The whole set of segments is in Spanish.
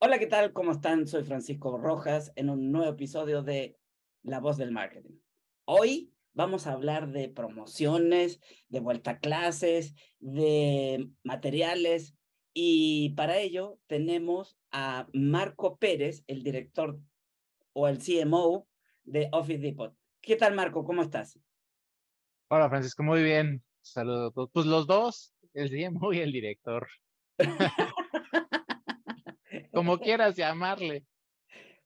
Hola, ¿qué tal? ¿Cómo están? Soy Francisco Rojas en un nuevo episodio de La Voz del Marketing. Hoy vamos a hablar de promociones, de vuelta a clases, de materiales y para ello tenemos a Marco Pérez, el director o el CMO de Office Depot. ¿Qué tal, Marco? ¿Cómo estás? Hola, Francisco. Muy bien. Saludos a todos. Pues los dos, el CMO y el director. como quieras llamarle.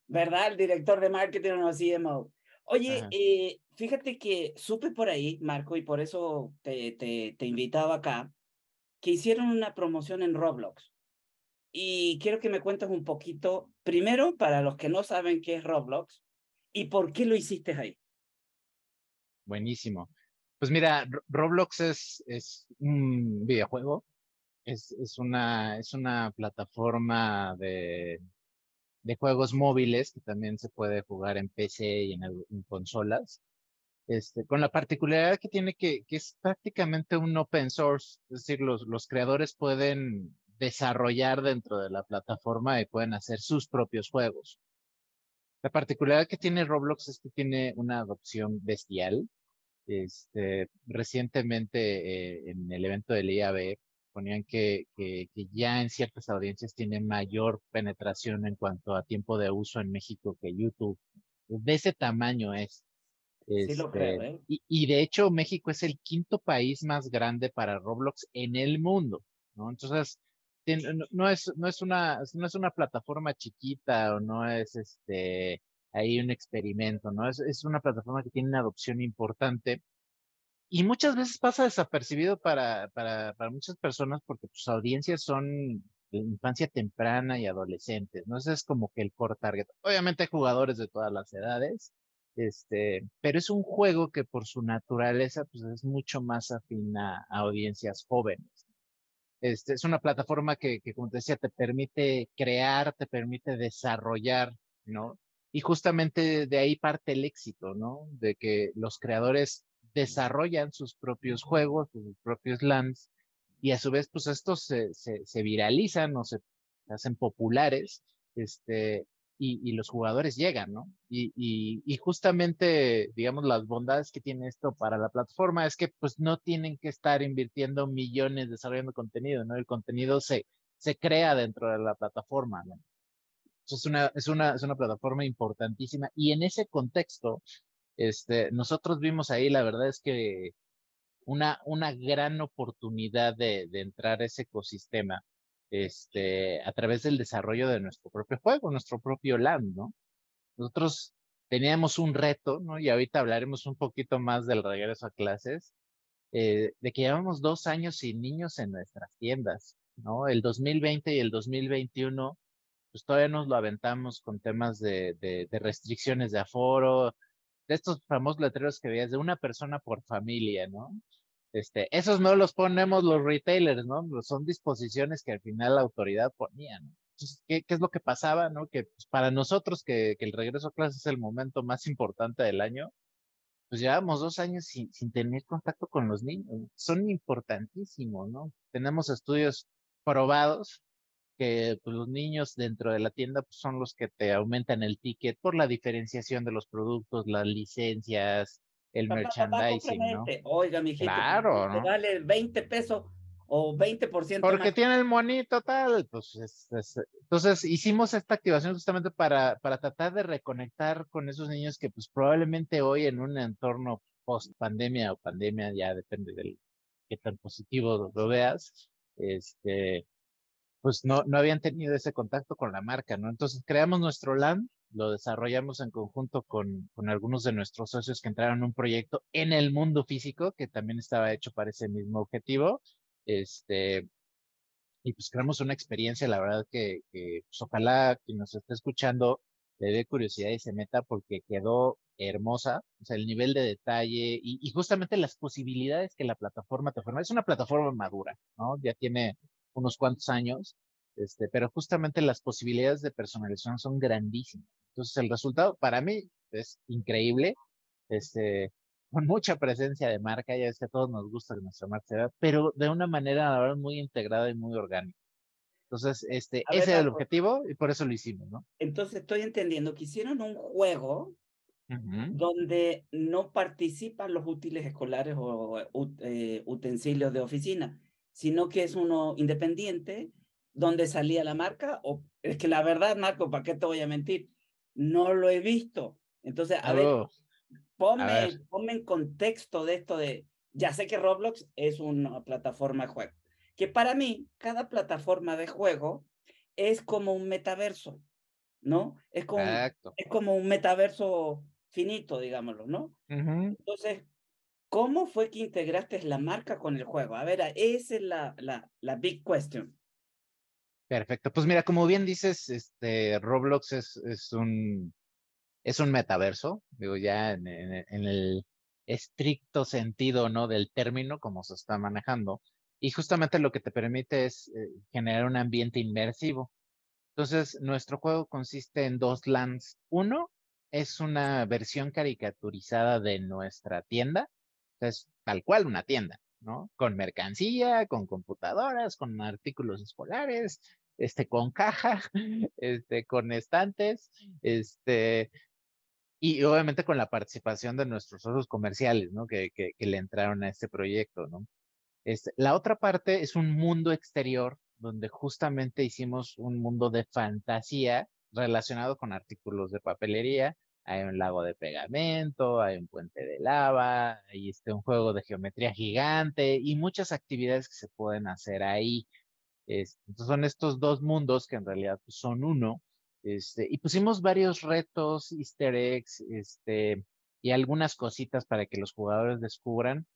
¿Verdad? El director de marketing o CMO. Oye, eh, fíjate que supe por ahí, Marco, y por eso te, te, te invitaba acá, que hicieron una promoción en Roblox. Y quiero que me cuentes un poquito, primero, para los que no saben qué es Roblox, y por qué lo hiciste ahí. Buenísimo. Pues mira, Roblox es, es un videojuego es, es, una, es una plataforma de, de juegos móviles que también se puede jugar en PC y en, en consolas. Este, con la particularidad que tiene que, que, es prácticamente un open source, es decir, los, los creadores pueden desarrollar dentro de la plataforma y pueden hacer sus propios juegos. La particularidad que tiene Roblox es que tiene una adopción bestial. Este, recientemente eh, en el evento del IAB ponían que, que, ya en ciertas audiencias tiene mayor penetración en cuanto a tiempo de uso en México que YouTube. De ese tamaño es. sí lo creo, este, ¿eh? y, y, de hecho México es el quinto país más grande para Roblox en el mundo, ¿no? Entonces, no, es, no, es una, no es una plataforma chiquita o no es este, ahí un experimento, ¿no? Es, es una plataforma que tiene una adopción importante y muchas veces pasa desapercibido para, para, para muchas personas porque sus audiencias son infancia temprana y adolescentes, ¿no? Ese es como que el core target. Obviamente hay jugadores de todas las edades, este, pero es un juego que por su naturaleza, pues es mucho más afín a, audiencias jóvenes. Este, es una plataforma que, que, como te decía, te permite crear, te permite desarrollar, ¿no? Y justamente de ahí parte el éxito, ¿no? De que los creadores desarrollan sus propios juegos, sus propios lands, y a su vez, pues estos se, se, se viralizan o se hacen populares, este, y, y, los jugadores llegan, ¿no? Y, y, y, justamente, digamos, las bondades que tiene esto para la plataforma es que pues no tienen que estar invirtiendo millones desarrollando contenido, ¿no? El contenido se, se crea dentro de la plataforma, ¿no? Es una, es, una, es una plataforma importantísima y en ese contexto, este, nosotros vimos ahí, la verdad es que una, una gran oportunidad de, de entrar a ese ecosistema este, a través del desarrollo de nuestro propio juego, nuestro propio land, ¿no? Nosotros teníamos un reto, ¿no? Y ahorita hablaremos un poquito más del regreso a clases, eh, de que llevamos dos años sin niños en nuestras tiendas, ¿no? El 2020 y el 2021, pues todavía nos lo aventamos con temas de, de restricciones de aforo, de estos famosos letreros que veías de una persona por familia, ¿no? Este, esos no los ponemos los retailers, ¿no? Son disposiciones que al final la autoridad ponía, ¿no? Entonces, ¿qué, es lo que pasaba, no? Que pues, para nosotros que, el regreso a clases es el momento más importante del año, pues llevamos dos años sin tener contacto con los niños. Son importantísimos, ¿no? Tenemos estudios probados que pues, los niños dentro de la tienda pues, son los que te aumentan el ticket por la diferenciación de los productos, las licencias, el merchandising, ¿no? Oiga, mi gente, claro, ¿no? vale 20 pesos, o 20% Porque tiene el monito tal, pues entonces hicimos esta activación justamente para, para tratar de reconectar con esos niños que pues probablemente hoy en un entorno post pandemia o pandemia, ya depende del qué tan positivo lo veas, este, pues no, no habían tenido ese contacto con la marca, ¿no? Entonces creamos nuestro LAN, lo desarrollamos en conjunto con, con algunos de nuestros socios que entraron en un proyecto en el mundo físico que también estaba hecho para ese mismo objetivo este, y pues creamos una experiencia, la verdad que, pues, ojalá quien nos esté escuchando le dé curiosidad y se meta porque quedó hermosa, o sea, el nivel de detalle y, y, justamente las posibilidades que la plataforma te ofrece. Es una plataforma madura, ¿no? Ya tiene unos cuantos años, este, pero justamente las posibilidades de personalización son grandísimas. Entonces, el resultado para mí es increíble. Este, con mucha presencia de marca, ya es que a todos nos gusta que nuestra marca pero de una manera, la verdad, muy integrada y muy orgánica. Entonces, este, ese era el objetivo y por eso lo hicimos, ¿no? Entonces, estoy entendiendo que hicieron un juego donde no participan los útiles escolares o eh, utensilios de oficina, sino que es uno independiente donde salía la marca. O es que la verdad, Marco, ¿para qué te voy a mentir? No lo he visto. Entonces, a ver. Ponme, en contexto de esto de, ya sé que Roblox es una plataforma de juego, que para mí cada plataforma de juego es como un metaverso, ¿no? Es como, es como un metaverso finito, digámoslo, ¿no? Entonces, ¿cómo fue que integraste la marca con el juego? A ver, esa es la, big question. Perfecto. Pues mira, como bien dices, este Roblox es, es un es un metaverso, digo, ya en, el estricto sentido, ¿no? Del término, como se está manejando. Y justamente lo que te permite es eh, generar un ambiente inmersivo. Entonces, nuestro juego consiste en dos lands. Uno es una versión caricaturizada de nuestra tienda. Es tal cual una tienda, ¿no? Con mercancía, con computadoras, con artículos escolares, este, con caja, este, con estantes, este, y obviamente con la participación de nuestros socios comerciales, ¿no? Que, que, le entraron a este proyecto, ¿no? Este, la otra parte es un mundo exterior donde justamente hicimos un mundo de fantasía relacionado con artículos de papelería. Hay un lago de pegamento, hay un puente de lava, hay este, un juego de geometría gigante y muchas actividades que se pueden hacer ahí. Entonces son estos dos mundos que en realidad pues, son uno este, y pusimos varios retos, easter eggs, este, y algunas cositas para que los jugadores descubran.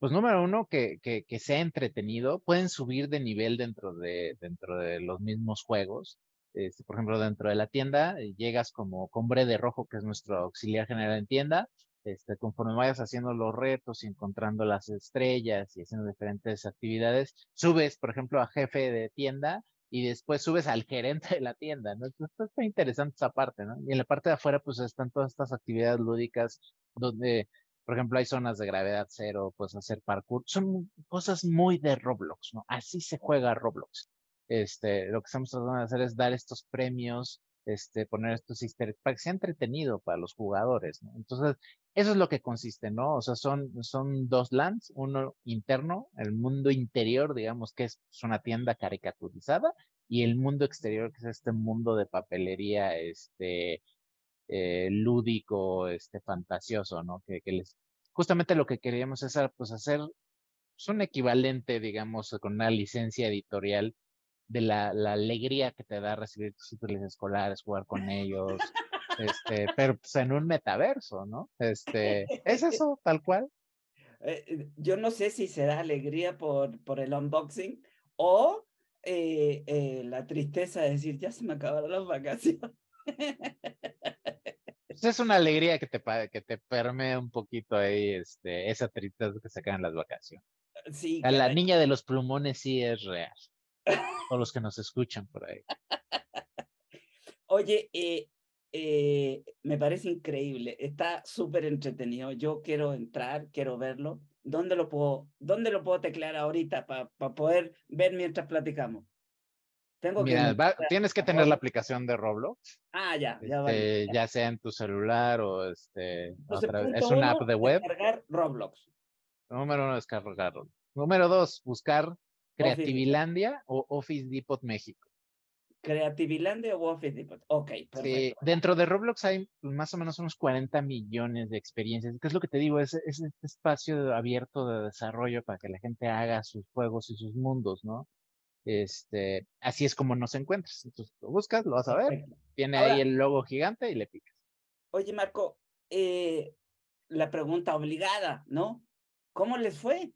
Pues número uno, que, que, que sea entretenido. Pueden subir de nivel dentro de, dentro de los mismos juegos. Este, por ejemplo, dentro de la tienda, eh, llegas como Combre de Rojo, que es nuestro auxiliar general en tienda. Este, conforme vayas haciendo los retos y encontrando las estrellas y haciendo diferentes actividades, subes, por ejemplo, a jefe de tienda y después subes al gerente de la tienda, ¿no? Entonces está interesante esa parte, ¿no? Y en la parte de afuera, pues están todas estas actividades lúdicas donde, por ejemplo, hay zonas de gravedad cero, pues hacer parkour. Son cosas muy de Roblox, ¿no? Así se juega Roblox. Este, lo que estamos tratando de hacer es dar estos premios este, poner estos easter para que sea entretenido para los jugadores. Entonces, eso es lo que consiste, ¿no? O sea, son, son dos lands, uno interno, el mundo interior, digamos que es una tienda caricaturizada, y el mundo exterior, que es este mundo de papelería, este, eh, lúdico, este, fantasioso, ¿no? Que, justamente lo que queríamos es pues, hacer pues, un equivalente, digamos, con una licencia editorial de la, la, alegría que te da recibir tus útiles escolares, jugar con ellos, este, pero pues en un metaverso, ¿no? Este, es eso, tal cual. Eh, eh, yo no sé si se da alegría por, por el unboxing o eh, la tristeza de decir, ya se me acabaron las vacaciones. Pues, es una alegría que te, que te permea un poquito ahí este, esa tristeza que se en las vacaciones. Sí, A la niña de los plumones sí es real o los que nos escuchan por ahí. Oye, eh, eh, me parece increíble, está súper entretenido. Yo quiero entrar, quiero verlo. ¿Dónde lo puedo, dónde lo puedo teclear ahorita para poder ver mientras platicamos? Tengo Mira, que tienes que tener la aplicación de Roblox. Ah, ya, ya, este, ya sea en tu celular o este. es una app de web. Descargar Roblox. Número uno, descargarlo. Número dos, buscar Creativilandia o Office Depot México. Creativilandia o Office Depot. Ok, perfecto. Sí, dentro de Roblox hay más o menos unos 40 millones de experiencias. ¿Qué es lo que te digo? Es, es este espacio abierto de desarrollo para que la gente haga sus juegos y sus mundos, ¿no? Este, así es como nos encuentras. Entonces lo buscas, lo vas a ver, tiene ahí el logo gigante y le picas. Oye, Marco, eh, la pregunta obligada, ¿no? ¿Cómo les fue?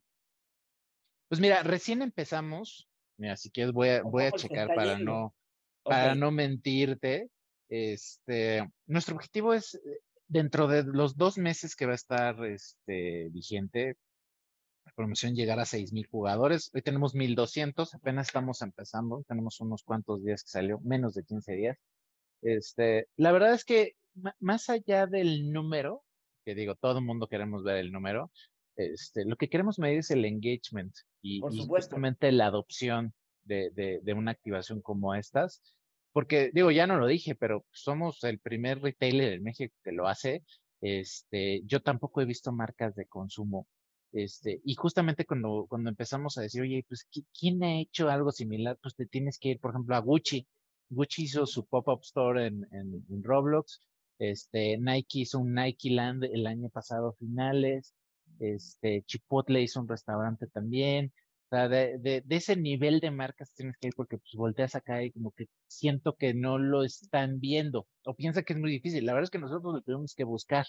Pues mira, recién empezamos. Mira, si quieres voy a, voy a checar para no, para no mentirte. Este, nuestro objetivo es eh, dentro de los dos meses que va a estar este, vigente, la promoción llegar a 6,000 jugadores. Hoy tenemos 1,200, apenas estamos empezando, tenemos unos cuantos días que salió, menos de 15 días. Este, la verdad es que más allá del número, que digo, todo el mundo queremos ver el número, este, lo que queremos medir es el engagement y, justamente la adopción de, de, una activación como estas. Porque digo, ya no lo dije, pero somos el primer retailer en México que lo hace. Este, yo tampoco he visto marcas de consumo. Este, y justamente cuando, cuando empezamos a decir, oye, pues, ¿quién ha hecho algo similar? Pues te tienes que ir, por ejemplo, a Gucci. Gucci hizo su pop-up store en, en, en Roblox. Este, Nike hizo un Nike Land el año pasado finales este, Chipotle hizo un restaurante también, o sea, de, de, ese nivel de marcas tienes que ir porque pues volteas acá y como que siento que no lo están viendo o piensa que es muy difícil. La verdad es que nosotros lo tenemos que buscar.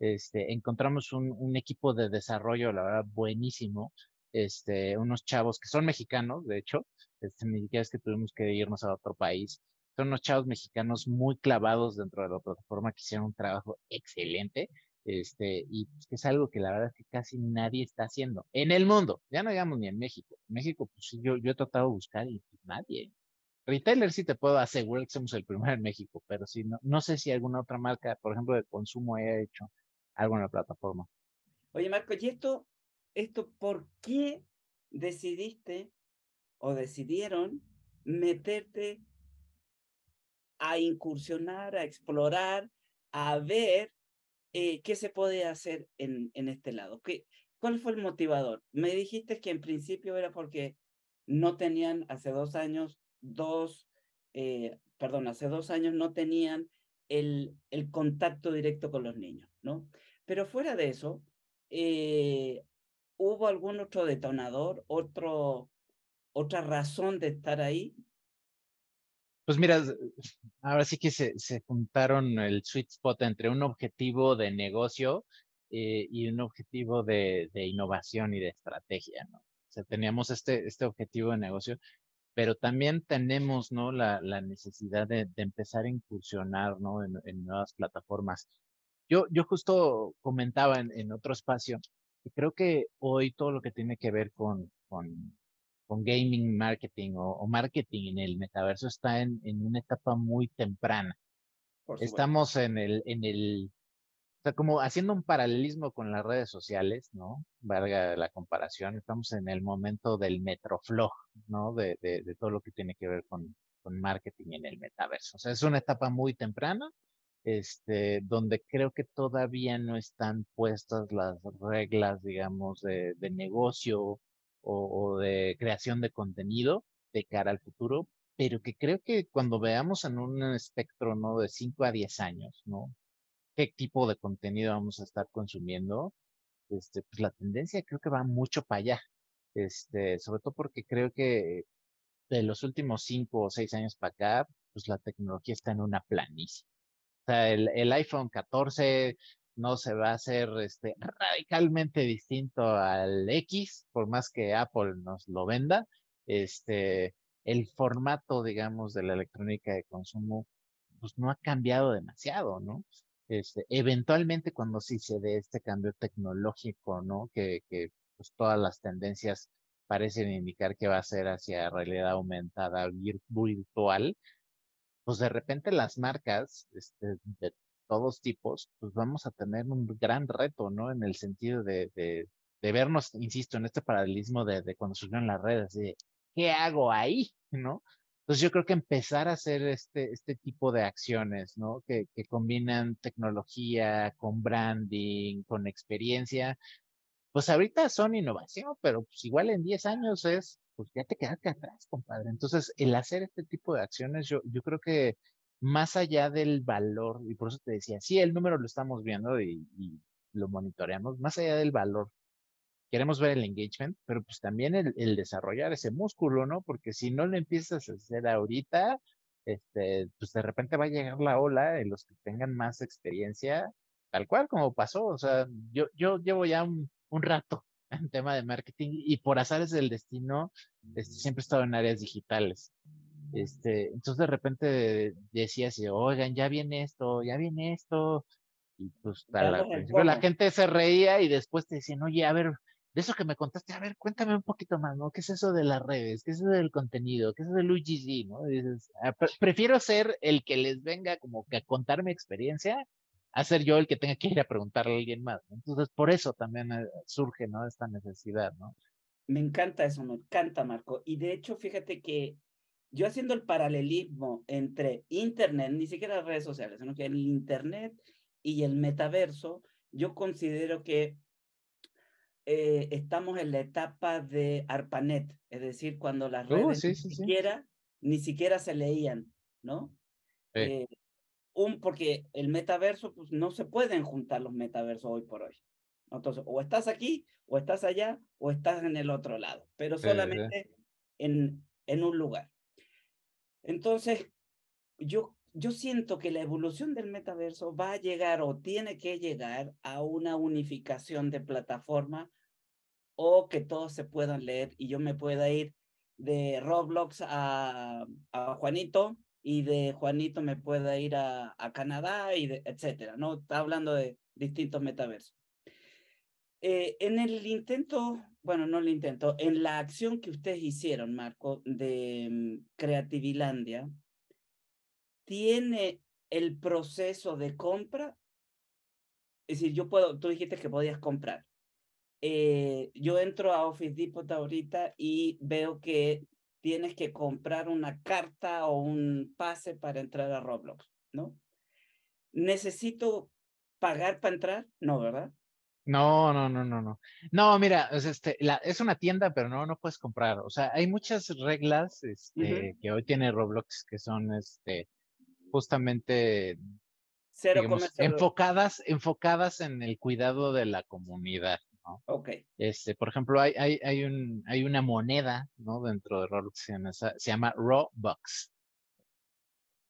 Este, encontramos un, un equipo de desarrollo, la verdad, buenísimo. Este, unos chavos que son mexicanos, de hecho, este, ni siquiera es que tuvimos que irnos a otro país. Son unos chavos mexicanos muy clavados dentro de la plataforma que hicieron un trabajo excelente este, y pues, que es algo que la verdad es que casi nadie está haciendo en el mundo, ya no digamos ni en México. En México, pues yo, yo he tratado de buscar y pues, nadie. Retailer sí te puedo asegurar que somos el primero en México, pero sí, no, no sé si alguna otra marca, por ejemplo, de consumo haya hecho algo en la plataforma. Oye, Marco, ¿y esto, esto por qué decidiste o decidieron meterte a incursionar, a explorar, a ver eh, ¿qué se puede hacer en, en este lado? ¿Qué, ¿Cuál fue el motivador? Me dijiste que en principio era porque no tenían hace dos años dos, eh, perdón, hace dos años no tenían el, el contacto directo con los niños, ¿no? Pero fuera de eso, eh, ¿hubo algún otro detonador, otro, otra razón de estar ahí? Pues mira, ahora sí que se, juntaron el sweet spot entre un objetivo de negocio eh, y un objetivo de, innovación y de estrategia, ¿no? O sea, teníamos este, este objetivo de negocio, pero también tenemos, ¿no? La, la necesidad de, empezar a incursionar, ¿no? En, nuevas plataformas. Yo, yo justo comentaba en, en otro espacio creo que hoy todo lo que tiene que ver con con gaming marketing o, marketing en el metaverso está en, en una etapa muy temprana. Estamos en el, en el, o sea, como haciendo un paralelismo con las redes sociales, ¿no? Valga la comparación, estamos en el momento del metroflog, ¿no? De, de, de todo lo que tiene que ver con, con marketing en el metaverso. O sea, es una etapa muy temprana, este, donde creo que todavía no están puestas las reglas, digamos, de, de negocio o, de creación de contenido de cara al futuro, pero que creo que cuando veamos en un espectro, ¿no? De 5 a 10 años, ¿no? ¿Qué tipo de contenido vamos a estar consumiendo? Este, pues la tendencia creo que va mucho para allá. Este, sobre todo porque creo que de los últimos 5 o 6 años para acá, pues la tecnología está en una planicie. O sea, el, el iPhone 14 no se va a hacer este, radicalmente distinto al X, por más que Apple nos lo venda. Este, el formato, digamos, de la electrónica de consumo, pues no ha cambiado demasiado, ¿no? Este, eventualmente cuando sí se dé este cambio tecnológico, ¿no? Que, que pues todas las tendencias parecen indicar que va a ser hacia realidad aumentada virtual, pues de repente las marcas este, de todos tipos, pues vamos a tener un gran reto, ¿no? En el sentido de, de, vernos, insisto, en este paralelismo de, de cuando surgieron las redes, de ¿qué hago ahí? ¿No? Entonces yo creo que empezar a hacer este, este tipo de acciones, ¿no? Que, que combinan tecnología con branding, con experiencia, pues ahorita son innovación, pero pues igual en 10 años es pues ya te quedaste atrás, compadre. Entonces, el hacer este tipo de acciones, yo, yo creo que más allá del valor, y por eso te decía, sí, el número lo estamos viendo y, y lo monitoreamos, más allá del valor queremos ver el engagement, pero pues también el, desarrollar ese músculo, ¿no? Porque si no lo empiezas a hacer ahorita, este, pues de repente va a llegar la ola de los que tengan más experiencia, tal cual como pasó. O sea, yo, yo llevo ya un, rato en tema de marketing y por azares del destino, este, siempre he estado en áreas digitales. Este, entonces de repente decías, oigan, ya viene esto, ya viene esto, y pues al principio la gente se reía y después te decían, oye, a ver, de eso que me contaste, a ver, cuéntame un poquito más, ¿no? ¿Qué es eso de las redes? ¿Qué es eso del contenido? ¿Qué es eso del UGG? ¿no? dices, ah, prefiero ser el que les venga como que a contar mi experiencia, a ser yo el que tenga que ir a preguntarle a alguien más. Entonces, por eso también eh, surge, ¿no? Esta necesidad, ¿no? Me encanta eso, me encanta, Marco. Y de hecho, fíjate que yo haciendo el paralelismo entre Internet, ni siquiera redes sociales, sino que el Internet y el metaverso, yo considero que eh, estamos en la etapa de ARPANET, es decir, cuando las oh, redes ni, siquiera, ni siquiera se leían, ¿no? Eh, un, porque el metaverso, pues no se pueden juntar los metaversos hoy por hoy. Entonces, o estás aquí, o estás allá, o estás en el otro lado, pero solamente en, en un lugar. Entonces, yo, yo siento que la evolución del metaverso va a llegar o tiene que llegar a una unificación de plataforma o que todos se puedan leer y yo me pueda ir de Roblox a, Juanito y de Juanito me pueda ir a, a Canadá y de, etcétera, ¿no? Está hablando de distintos metaversos. Eh, en el intento, bueno, no el intento, en la acción que ustedes hicieron, Marco, de mm, Creativilandia, ¿tiene el proceso de compra? Es decir, yo puedo, tú dijiste que podías comprar. Eh, yo entro a Office Depot ahorita y veo que tienes que comprar una carta o un pase para entrar a Roblox, ¿no? ¿Necesito pagar para entrar? No, ¿verdad? No, no, no, no, no. No, mira, es, este, la, es una tienda, pero no, no puedes comprar. O sea, hay muchas reglas este, que hoy tiene Roblox que son este, justamente enfocadas, enfocadas en el cuidado de la comunidad. Ok. Este, por ejemplo, hay, hay, hay, un, hay una moneda, ¿no? Dentro de Roblox, se llama Robux.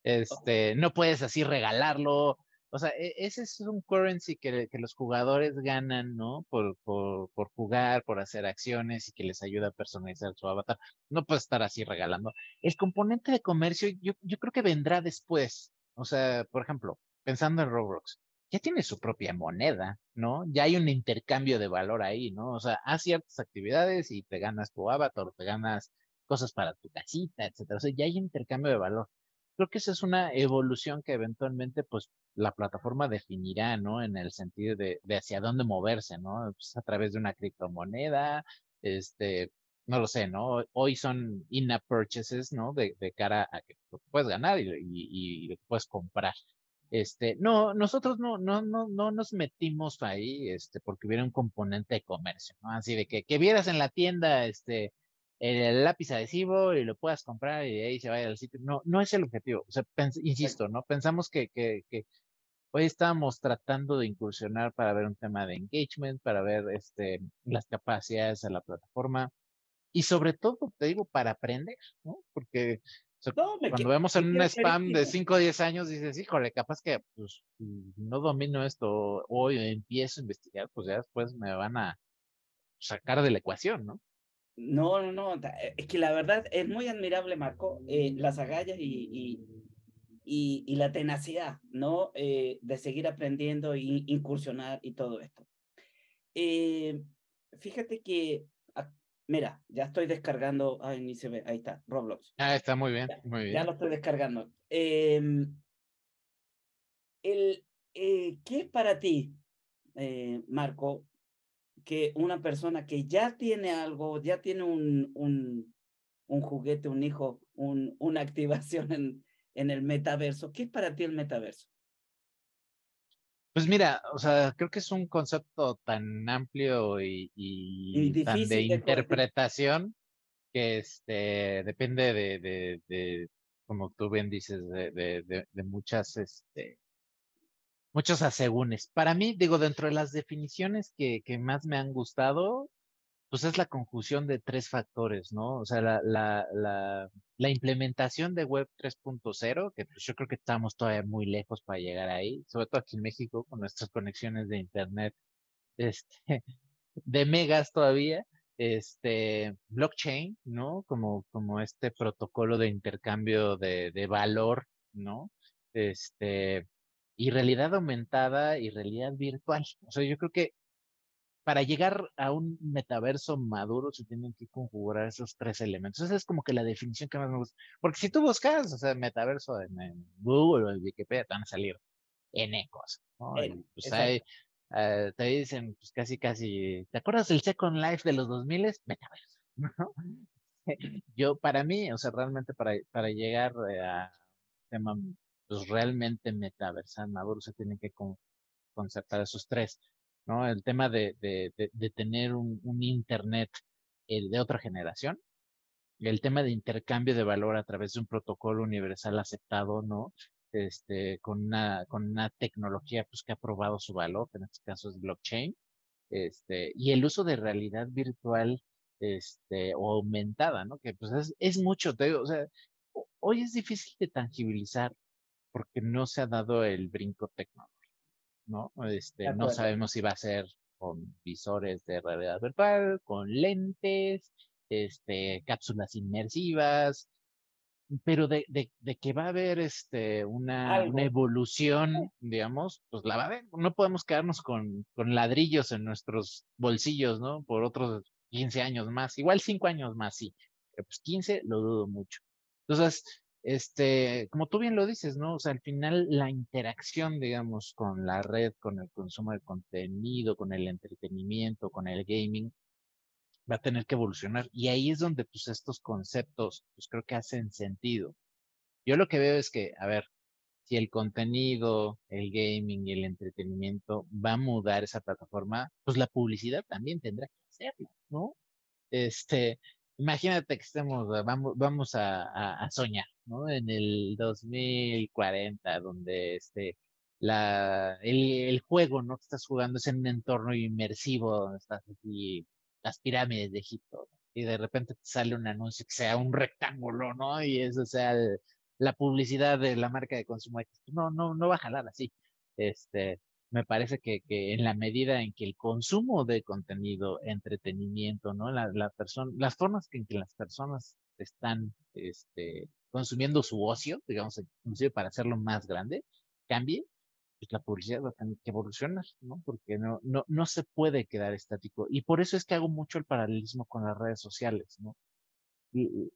Este, no puedes así regalarlo. O sea, e, ese es un currency que, que los jugadores ganan, ¿no? Por, por, por, jugar, por hacer acciones y que les ayuda a personalizar su avatar. No puedes estar así regalando. El componente de comercio, yo, yo creo que vendrá después. O sea, por ejemplo, pensando en Roblox, ya tiene su propia moneda, ¿no? Ya hay un intercambio de valor ahí, ¿no? O sea, haz ciertas actividades y te ganas tu avatar, te ganas cosas para tu casita, etcétera. O sea, ya hay intercambio de valor. Creo que esa es una evolución que eventualmente, pues, la plataforma definirá, ¿no? En el sentido de, de hacia dónde moverse, ¿no? Pues a través de una criptomoneda, este, no lo sé, ¿no? Hoy son in-app purchases, ¿no? De, de, cara a que puedes ganar y, y, y puedes comprar. Este, no, nosotros no, no, no, no nos metimos ahí, este, porque hubiera un componente de comercio, ¿no? Así de que, que vieras en la tienda, este, el lápiz adhesivo y lo puedas comprar y ahí se vaya al sitio. No, no es el objetivo. O sea, insisto, ¿no? Pensamos que, que, que hoy estábamos tratando de incursionar para ver un tema de engagement, para ver, este, las capacidades de la plataforma y sobre todo, te digo, para aprender, ¿no? Porque cuando vemos en un spam de 5 o 10 años, dices, híjole, capaz que pues, no domino esto hoy, empiezo a investigar, pues ya después me van a sacar de la ecuación, ¿no? No, no, no, eh, es que la verdad es muy admirable, Marco, eh, las agallas y, y, y, la tenacidad, ¿no? Eh, de seguir aprendiendo e incursionar y todo esto. fíjate que Mira, ya estoy descargando. Ay, ni se ve. Ahí está, Roblox. Ah, está muy bien, muy bien. Ya lo estoy descargando. Em, el, eh, ¿Qué es para ti, eh, Marco, que una persona que ya tiene algo, ya tiene un, un, un juguete, un hijo, un, una activación en, en el metaverso, ¿qué es para ti el metaverso? Pues mira, o sea, creo que es un concepto tan amplio y, tan de, interpretación que este, depende de, de, de, como tú bien dices, de, de, de muchas, este, muchos asegúnes. Para mí, digo, dentro de las definiciones que, que más me han gustado, pues es la conjunción de tres factores, ¿no? O sea, la, implementación de Web 3.0, que pues yo creo que estamos todavía muy lejos para llegar ahí, sobre todo aquí en México, con nuestras conexiones de Internet, este, de megas todavía, este, blockchain, ¿no? Como, como este protocolo de intercambio de, de valor, ¿no? Este, y realidad aumentada y realidad virtual. O sea, yo creo que para llegar a un metaverso maduro se tienen que conjugar esos tres elementos. Esa es como que la definición que más me gusta. Porque si tú buscas, o sea, metaverso en, Google o en Wikipedia, te van a salir N cosas, ¿no? pues ahí, eh, te dicen, pues casi, casi, ¿te acuerdas del Second Life de los 2000? Metaverso, ¿no? Yo, para mí, o sea, realmente para, para llegar a tema, pues realmente metaversal maduro se tienen que concertar esos tres. ¿No? El tema de, de, tener un, Internet de otra generación, el tema de intercambio de valor a través de un protocolo universal aceptado, ¿no? Este, con una, con una tecnología pues, que ha probado su valor, que en este caso es blockchain, este, y el uso de realidad virtual este, o aumentada, ¿no? Que pues es, es mucho, te digo, o sea, hoy es difícil de tangibilizar porque no se ha dado el brinco tecnológico. ¿No? Este, no sabemos si va a ser con visores de realidad virtual, con lentes, este, cápsulas inmersivas, pero de, de, de que va a haber este, una, una, evolución, digamos, pues la va a haber. No podemos quedarnos con, con ladrillos en nuestros bolsillos, ¿no? Por otros 15 años más, igual 5 años más, sí, pero pues 15 lo dudo mucho. Entonces, este, como tú bien lo dices, ¿no? O sea, al final la interacción, digamos, con la red, con el consumo de contenido, con el entretenimiento, con el gaming, va a tener que evolucionar. Y ahí es donde, pues, estos conceptos, pues, creo que hacen sentido. Yo lo que veo es que, a ver, si el contenido, el gaming y el entretenimiento va a mudar esa plataforma, pues la publicidad también tendrá que hacerlo, ¿no? Este, imagínate que estemos, vamos, vamos a, a, soñar, ¿no? En el 2040, donde este, la, el, el, juego, ¿no? Que estás jugando es en un entorno inmersivo, donde estás aquí, las pirámides de Egipto, y de repente te sale un anuncio que sea un rectángulo, ¿no? Y eso sea la publicidad de la marca de consumo. No, no, no va a jalar así. Este, me parece que, que, en la medida en que el consumo de contenido, entretenimiento, ¿no? La, persona, las formas en que las personas están este, consumiendo su ocio, digamos, inclusive para hacerlo más grande, cambie, pues la publicidad va a tener que evolucionar, ¿no? Porque no, no, no se puede quedar estático. Y por eso es que hago mucho el paralelismo con las redes sociales, ¿no? El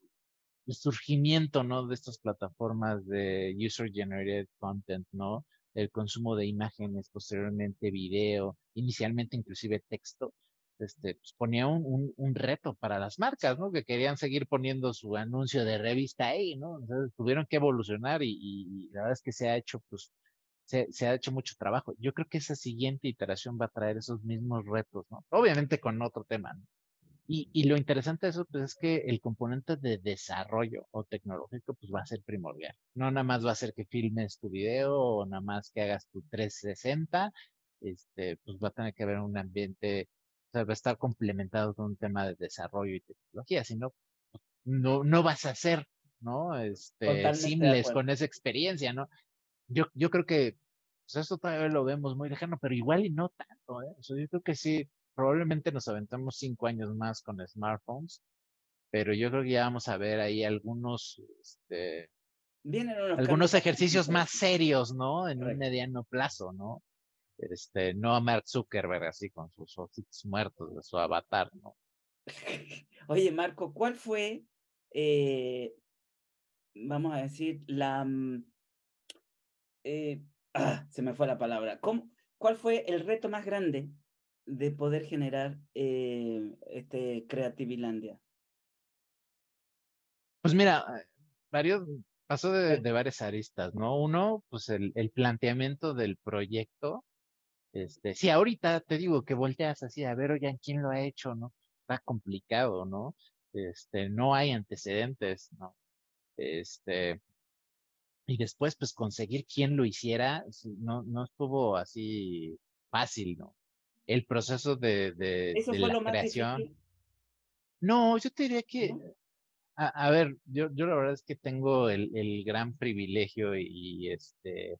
surgimiento, ¿no? De estas plataformas de user-generated content, ¿no? El consumo de imágenes, posteriormente video, inicialmente inclusive texto, este, pues ponía un, un, reto para las marcas, ¿no? Que querían seguir poniendo su anuncio de revista ahí, ¿no? Entonces tuvieron que evolucionar y, y, la verdad es que se ha hecho, pues, se, se, ha hecho mucho trabajo. Yo creo que esa siguiente iteración va a traer esos mismos retos, ¿no? Obviamente con otro tema, ¿no? Y, y, lo interesante de eso pues, es que el componente de desarrollo o tecnológico pues va a ser primordial. No nada más va a ser que filmes tu video o nada más que hagas tu 360, este, pues va a tener que haber un ambiente, o sea, va a estar complementado con un tema de desarrollo y tecnología, si no, pues, no, no vas a ser, ¿no? Este, simples con esa experiencia, ¿no? Yo, yo creo que pues eso todavía lo vemos muy lejano, pero igual y no tanto, ¿eh? O sea, yo creo que sí, probablemente nos aventamos cinco años más con smartphones, pero yo creo que ya vamos a ver ahí algunos, este, algunos ejercicios más serios, ¿no? En un mediano plazo, ¿no? Este, no a Mark Zuckerberg así con sus ojitos muertos de su avatar, ¿no? Oye, Marco, ¿cuál fue, eh, vamos a decir, la... Mm, eh, ah, se me fue la palabra. ¿Cómo, ¿Cuál fue el reto más grande de poder generar eh, este Creativilandia? Pues mira, eh, varios, pasó de, de varias aristas, ¿no? Uno, pues el, el, planteamiento del proyecto. Este, sí, ahorita te digo que volteas así a ver, oigan, ¿quién lo ha hecho, no? Está complicado, ¿no? Este, no hay antecedentes, ¿no? Este, y después, pues conseguir quien lo hiciera, no, no estuvo así fácil, ¿no? El proceso de, de, ¿Eso fue la lo más creación. difícil? No, yo te diría que, ¿no? a, a ver, yo, yo la verdad es que tengo el, el gran privilegio y, y, este,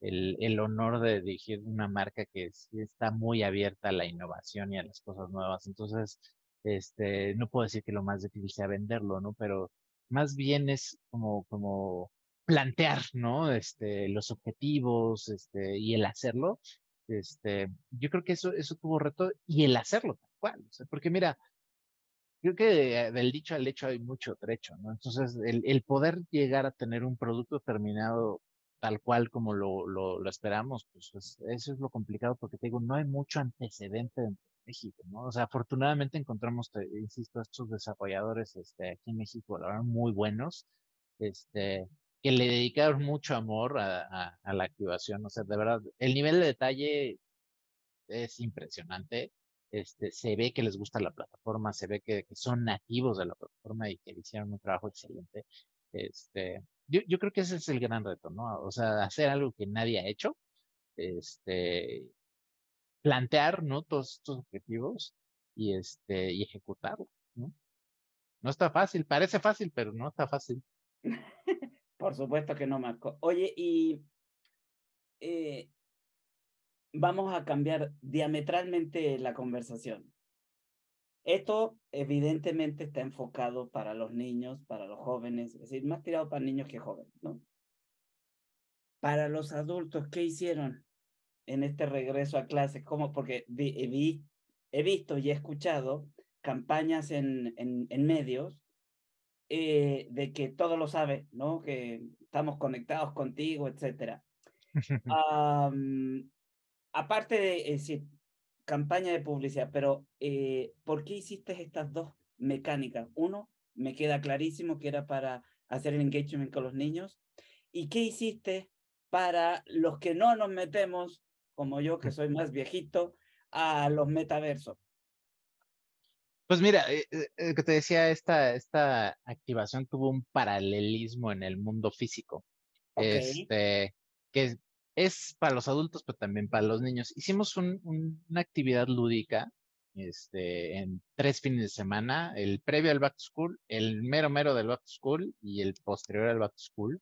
el, el honor de dirigir una marca que está muy abierta a la innovación y a las cosas nuevas. Entonces, este, no puedo decir que lo más difícil sea venderlo, ¿no? Pero más bien es como, como plantear, ¿no? Este, los objetivos, este, y el hacerlo. Este, yo creo que eso, eso tuvo reto y el hacerlo tal cual. O sea, porque mira, creo que eh, del dicho al hecho hay mucho trecho, ¿no? Entonces, el, poder llegar a tener un producto terminado tal cual como lo, lo, esperamos, pues es- eso es lo complicado porque te digo, no hay mucho antecedente de México, ¿no? O sea, afortunadamente encontramos, te- insisto, estos desarrolladores este, aquí en México, la verdad, muy buenos, este, que le dedicaron mucho amor a, la activación, o sea, de verdad, el nivel de detalle es impresionante. Este, se ve que les gusta la plataforma, se ve que, son nativos de la plataforma y que hicieron un trabajo excelente. Este, yo, yo creo que ese es el gran reto, ¿no? O sea, hacer algo que nadie ha hecho, este, plantear, ¿no? Todos estos objetivos y este, y ejecutarlo, ¿no? No está fácil, parece fácil, pero no está fácil. Por supuesto que no, Marco. Oye, y eh, vamos a cambiar diametralmente la conversación. Esto evidentemente está enfocado para los niños, para los jóvenes, es decir, más tirado para niños que jóvenes, ¿no? Para los adultos, ¿qué hicieron en este regreso a clases? ¿Cómo? Porque vi- vi- he visto y he escuchado campañas en, en medios eh, de que todo lo sabe, ¿no? Que estamos conectados contigo, etcétera. Aparte de es decir, campaña de publicidad, pero eh, ¿por qué hiciste estas dos mecánicas? Uno, me queda clarísimo que era para hacer el engagement con los niños. ¿Y qué hiciste para los que no nos metemos, como yo que soy más viejito, a los metaversos? Pues mira, eh, eh, eh, que te decía, esta, esta activación tuvo un paralelismo en el mundo físico. Ok, este, que es, es para los adultos, pero también para los niños. Hicimos un- un- una actividad lúdica, este, en tres fines de semana, el previo al Back to School, el mero mero del Back to School y el posterior al Back to School,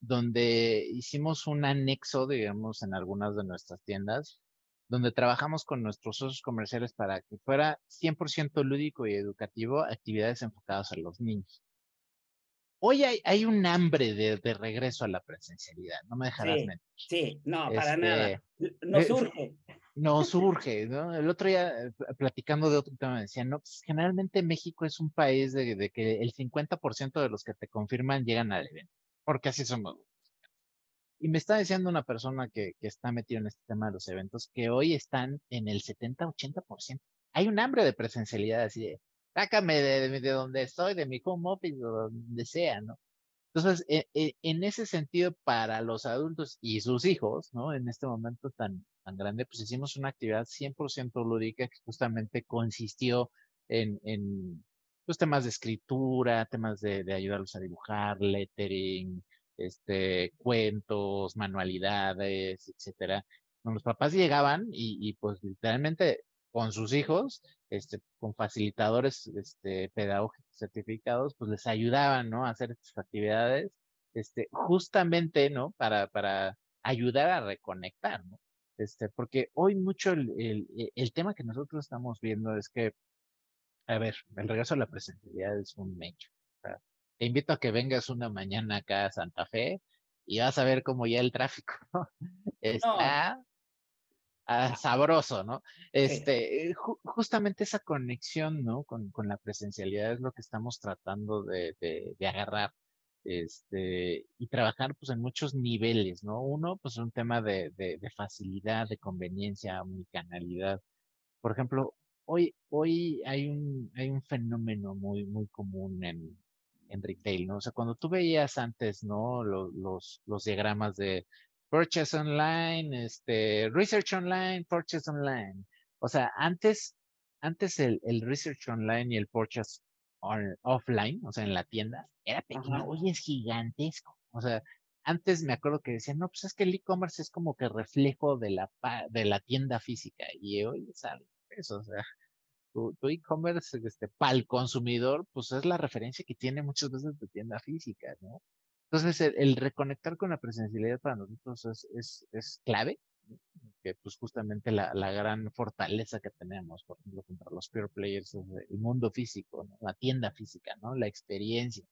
donde hicimos un anexo, digamos, en algunas de nuestras tiendas, donde trabajamos con nuestros socios comerciales para que fuera 100% lúdico y educativo, actividades enfocadas a los niños. Hoy hay, hay un hambre de, de regreso a la presencialidad, no me dejarás sí, mentir. sí, no, para nada. Este, No eh, surge. no surge, ¿no? El otro día, eh, pl- platicando de otro tema, decía, no, pues generalmente México es un país de, de que el 50% de los que te confirman llegan al evento, porque así somos. Y me está diciendo una persona que, que está metida en este tema de los eventos que hoy están en el 70-80%. Hay un hambre de presencialidad así de, sácame de, de, de donde estoy, de mi home office, o donde sea, ¿no? Entonces, e- e- en ese sentido, para los adultos y sus hijos, ¿no? En este momento tan, tan grande, pues hicimos una actividad 100% lúdica que justamente consistió en, en pues, temas de escritura, temas de, de ayudarlos a dibujar, lettering, este, cuentos, manualidades, etcétera. Los papás llegaban y, y pues literalmente con sus hijos, este, con facilitadores este, pedagógicos certificados, pues les ayudaban, ¿no? A hacer estas actividades, este, justamente, ¿no? Para, para ayudar a reconectar, ¿no? Este, porque hoy mucho el, el, e, el tema que nosotros estamos viendo es que, a ver, el regreso a la presencialidad es un hecho. O te invito a que vengas una mañana acá a Santa Fe y vas a ver cómo ya el tráfico está ah, sabroso, ¿no? Este, ju- justamente esa conexión, ¿no? Con, con la presencialidad es lo que estamos tratando de, de, de agarrar, este, y trabajar, pues, en muchos niveles, ¿no? Uno, pues, un tema de, de, de facilidad, de conveniencia, omnicanalidad. Por ejemplo, hoy, hoy hay un, hay un fenómeno muy, muy común en, en retail, ¿no? O sea, cuando tú veías antes, ¿no? Los, los, los diagramas de purchase online, este, research online, purchase online. O sea, antes, antes el, el research online y el purchase offline, o sea, en la tienda, era pequeño, hoy es gigantesco. O sea, antes me acuerdo que decían, no, pues es que el e-commerce es como que reflejo de la, de la tienda física. Y hoy es algo eso, o sea, tu, e-commerce este, para el consumidor, pues es la referencia que tiene muchas veces tu tienda física, ¿no? Entonces, el, reconectar con la presencialidad para nosotros es, es, es clave, que pues justamente la, la, gran fortaleza que tenemos, por ejemplo, contra los peer players es el mundo físico, la tienda física, ¿no? La experiencia.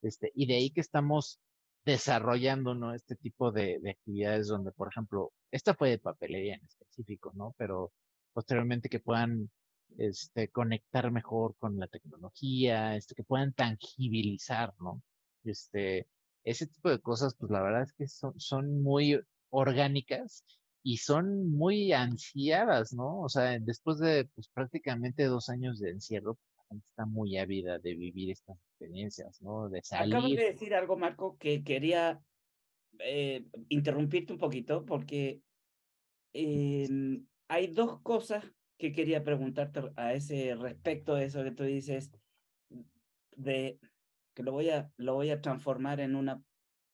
Este, y de ahí que estamos desarrollando, ¿no? Este tipo de, de actividades donde, por ejemplo, esta fue de papelería en específico, ¿no? Pero posteriormente que puedan este, conectar mejor con la tecnología, este, que puedan tangibilizar, ¿no? Este, ese tipo de cosas, pues la verdad es que son, son muy orgánicas y son muy ansiadas, ¿no? O sea, después de pues, prácticamente dos años de encierro, pues, la gente está muy ávida de vivir estas experiencias, ¿no? De salir. Acabo de decir algo, Marco, que quería eh, interrumpirte un poquito porque em, hay dos cosas que quería preguntarte a ese respecto de eso que tú dices, de que lo voy a, lo voy a transformar en una,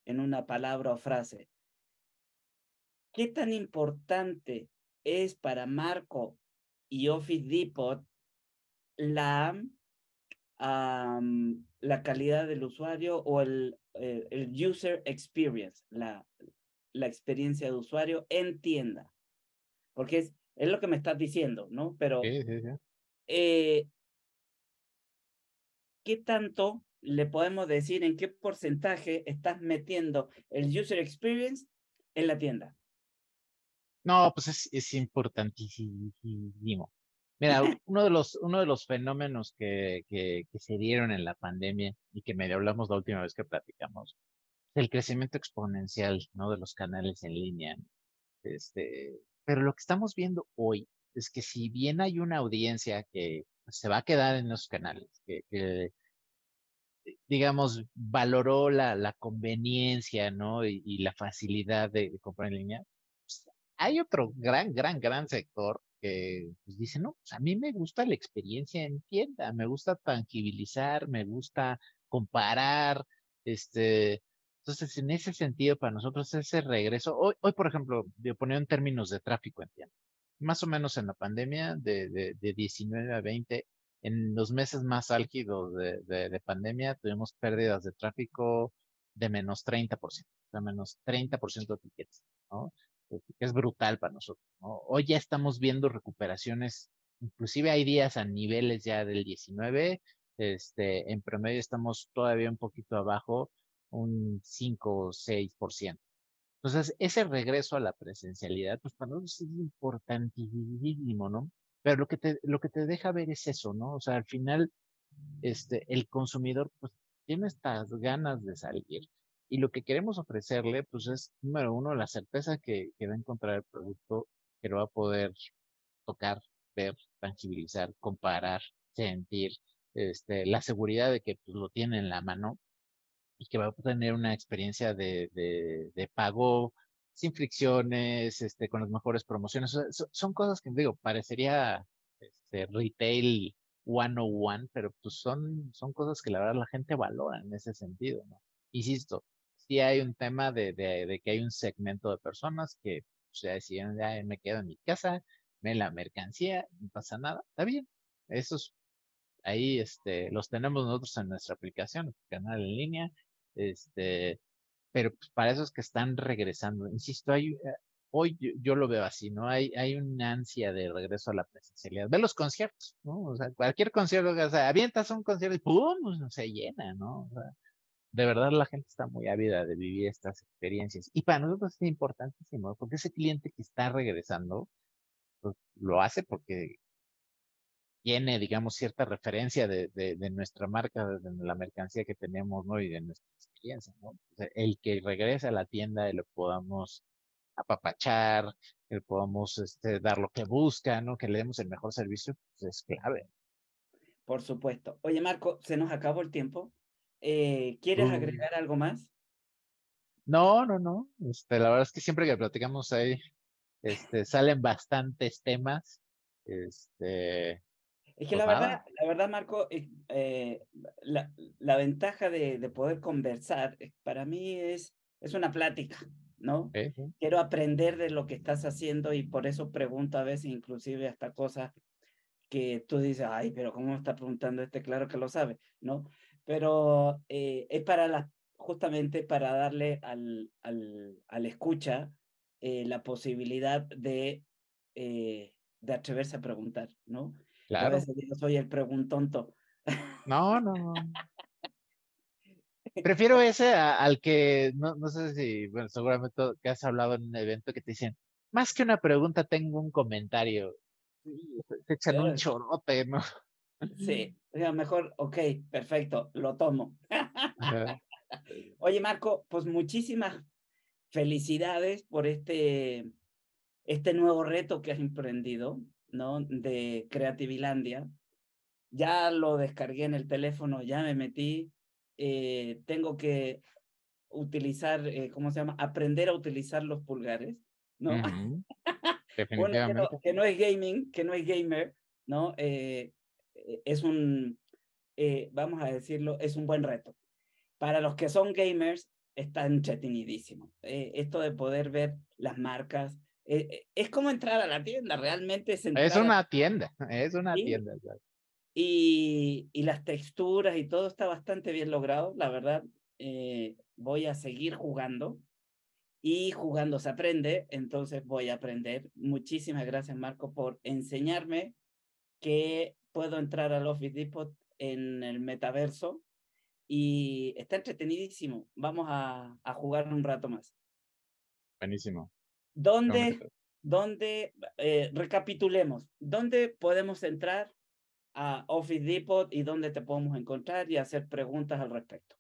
en una palabra o frase. ¿Qué tan importante es para Marco y Office Depot la, la calidad del usuario o el, eh, el, user experience, la, la experiencia de usuario en tienda? Porque es, es lo que me estás diciendo, ¿no? Pero, eh, ¿qué tanto le podemos decir en qué porcentaje estás metiendo el user experience en la tienda? No, pues es, es importantísimo. Mira, uno de los, uno de los fenómenos que, que, que, se dieron en la pandemia y que medio hablamos la última vez que platicamos, el crecimiento exponencial, ¿no? De los canales en línea. Este, pero lo que estamos viendo hoy es que si bien hay una audiencia que se va a quedar en los canales, que, eh, digamos, valoró la, la conveniencia, ¿no? Y, la facilidad de, comprar en línea, pues, hay otro gran, gran, gran sector que pues, dice, no, pues a mí me gusta la experiencia en tienda, me gusta tangibilizar, me gusta comparar, este, entonces, en ese sentido, para nosotros ese regreso, hoy, hoy por ejemplo, yo ponía en términos de tráfico en tienda, más o menos en la pandemia, de, de, de 19 a 20, en los meses más álgidos de, de, pandemia, tuvimos pérdidas de tráfico de menos 30%, o sea, menos 30% de tickets, ¿no? Que es brutal para nosotros, ¿no? Hoy ya estamos viendo recuperaciones, inclusive hay días a niveles ya del 19, este, en promedio estamos todavía un poquito abajo, un 5 o 6%. Entonces, ese regreso a la presencialidad, pues para nosotros es importantísimo, ¿no? Pero lo que te, lo que te deja ver es eso, ¿no? O sea, al final, este, el consumidor, pues, tiene estas ganas de salir. Y lo que queremos ofrecerle, pues, es, número uno, la certeza que, que va a encontrar el producto, que lo va a poder tocar, ver, tangibilizar, comparar, sentir, este, la seguridad de que pues, lo tiene en la mano y que va a tener una experiencia de, de, pago sin fricciones, este, con las mejores promociones. son cosas que digo, parecería este, retail 101, pero pues son, son cosas que la verdad la gente valora en ese sentido. Insisto, sí hay un tema de, de, que hay un segmento de personas que o si ya me quedo en mi casa, me la mercancía, no pasa nada, está bien. Esos ahí este, los tenemos nosotros en nuestra aplicación, canal en línea, este, pero pues, para esos que están regresando, insisto, hay, eh, hoy yo, lo veo así, ¿no? Hay, hay una ansia de regreso a la presencialidad. Ve los conciertos, ¿no? O sea, cualquier concierto, o sea, avientas un concierto y ¡pum! Pues, se llena, ¿no? O sea, de verdad la gente está muy ávida de vivir estas experiencias. Y para nosotros es importantísimo, porque ese cliente que está regresando, pues, lo hace porque tiene, digamos, cierta referencia de, de, nuestra marca, de la mercancía que tenemos, ¿no? Y de nuestra experiencia, ¿no? el que regrese a la tienda y lo podamos apapachar, que le podamos este, dar lo que busca, ¿no? Que le demos el mejor servicio, pues es clave. Por supuesto. Oye, Marco, se nos acabó el tiempo. Eh, ¿Quieres agregar algo más? No, no, no. Este, la verdad es que siempre que platicamos ahí, este, salen bastantes temas. Este, Es que la verdad, la verdad, Marco, eh, eh, la, la ventaja de, de poder conversar eh, para mí es, es una plática, ¿no? Sí. Quiero aprender de lo que estás haciendo y por eso pregunto a veces inclusive hasta cosas que tú dices, ay, pero ¿cómo me está preguntando este? Claro que lo sabe, ¿no? Pero eh, es para la, justamente para darle al, al, al escucha eh, la posibilidad de, eh, de atreverse a preguntar, ¿no? A Claro. veces soy el preguntonto. No, no, no. Prefiero ese a- al que, no, no sé si, bueno, seguramente que has hablado en un evento que te dicen, más que una pregunta, tengo un comentario. Se- se echan un chorote, ¿no? Sí, o sea, mejor, ok, perfecto, lo tomo. Ajá. Oye, Marco, pues muchísimas felicidades por este, este nuevo reto que has emprendido, ¿no? De Creativilandia. Ya lo descargué en el teléfono, ya me metí. eh, tengo que utilizar, eh, ¿cómo se llama? Aprender a utilizar los pulgares, ¿no? Ujú, Uno que no, Definitivamente. que no es gaming, que no es gamer, ¿no? Eh, eh, es un, eh, vamos a decirlo, es un buen reto. Para los que son gamers, está entretenidísimo. Eh, esto de poder ver las marcas, eh, eh, es como entrar a la tienda, realmente es entrar Es a- una tienda, es una Sí. tienda. ¿sabes? y, y las texturas y todo está bastante bien logrado, la verdad. eh, voy a seguir jugando y jugando se aprende, entonces voy a aprender. Muchísimas gracias, Marco, por enseñarme que puedo entrar al Office Depot en el metaverso y está entretenidísimo. Vamos a, a jugar un rato más. Buenísimo. ¿Dónde, dónde eh, recapitulemos, dónde podemos entrar a Office Depot y dónde te podemos encontrar y hacer preguntas al respecto?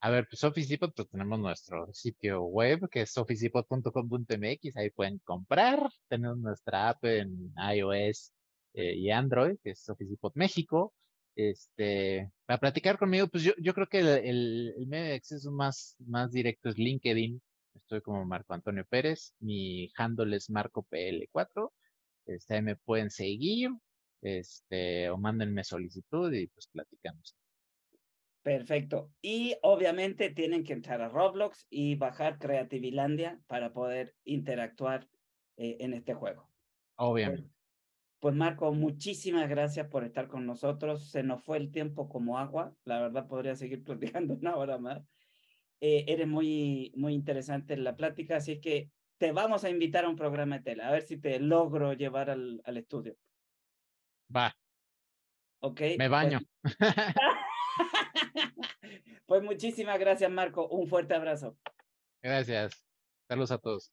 A ver, pues Office Depot, pues tenemos nuestro sitio web que es officedepot.com.mx, ahí pueden comprar, tenemos nuestra app en iOS eh, y Android, que es Office Depot México. Este, para platicar conmigo, pues yo, yo creo que el, el, el medio de acceso más, más directo es LinkedIn. Estoy como Marco Antonio Pérez, mi handle es MarcoPL4. Este, ahí me pueden seguir, este, o mándenme solicitud y pues platicamos. Perfecto. Y obviamente tienen que entrar a Roblox y bajar Creativilandia para poder interactuar eh, en este juego. Obviamente. Pues Marco, muchísimas gracias por estar con nosotros. Se nos fue el tiempo como agua. La verdad podría seguir platicando una hora más. Eh, eres muy, muy interesante en la plática, así que te vamos a invitar a un programa de tele, a ver si te logro llevar al, al estudio. Va, ¿Ok? me Pues- baño. pues muchísimas gracias, Marco. Un fuerte abrazo. Gracias. Saludos a todos.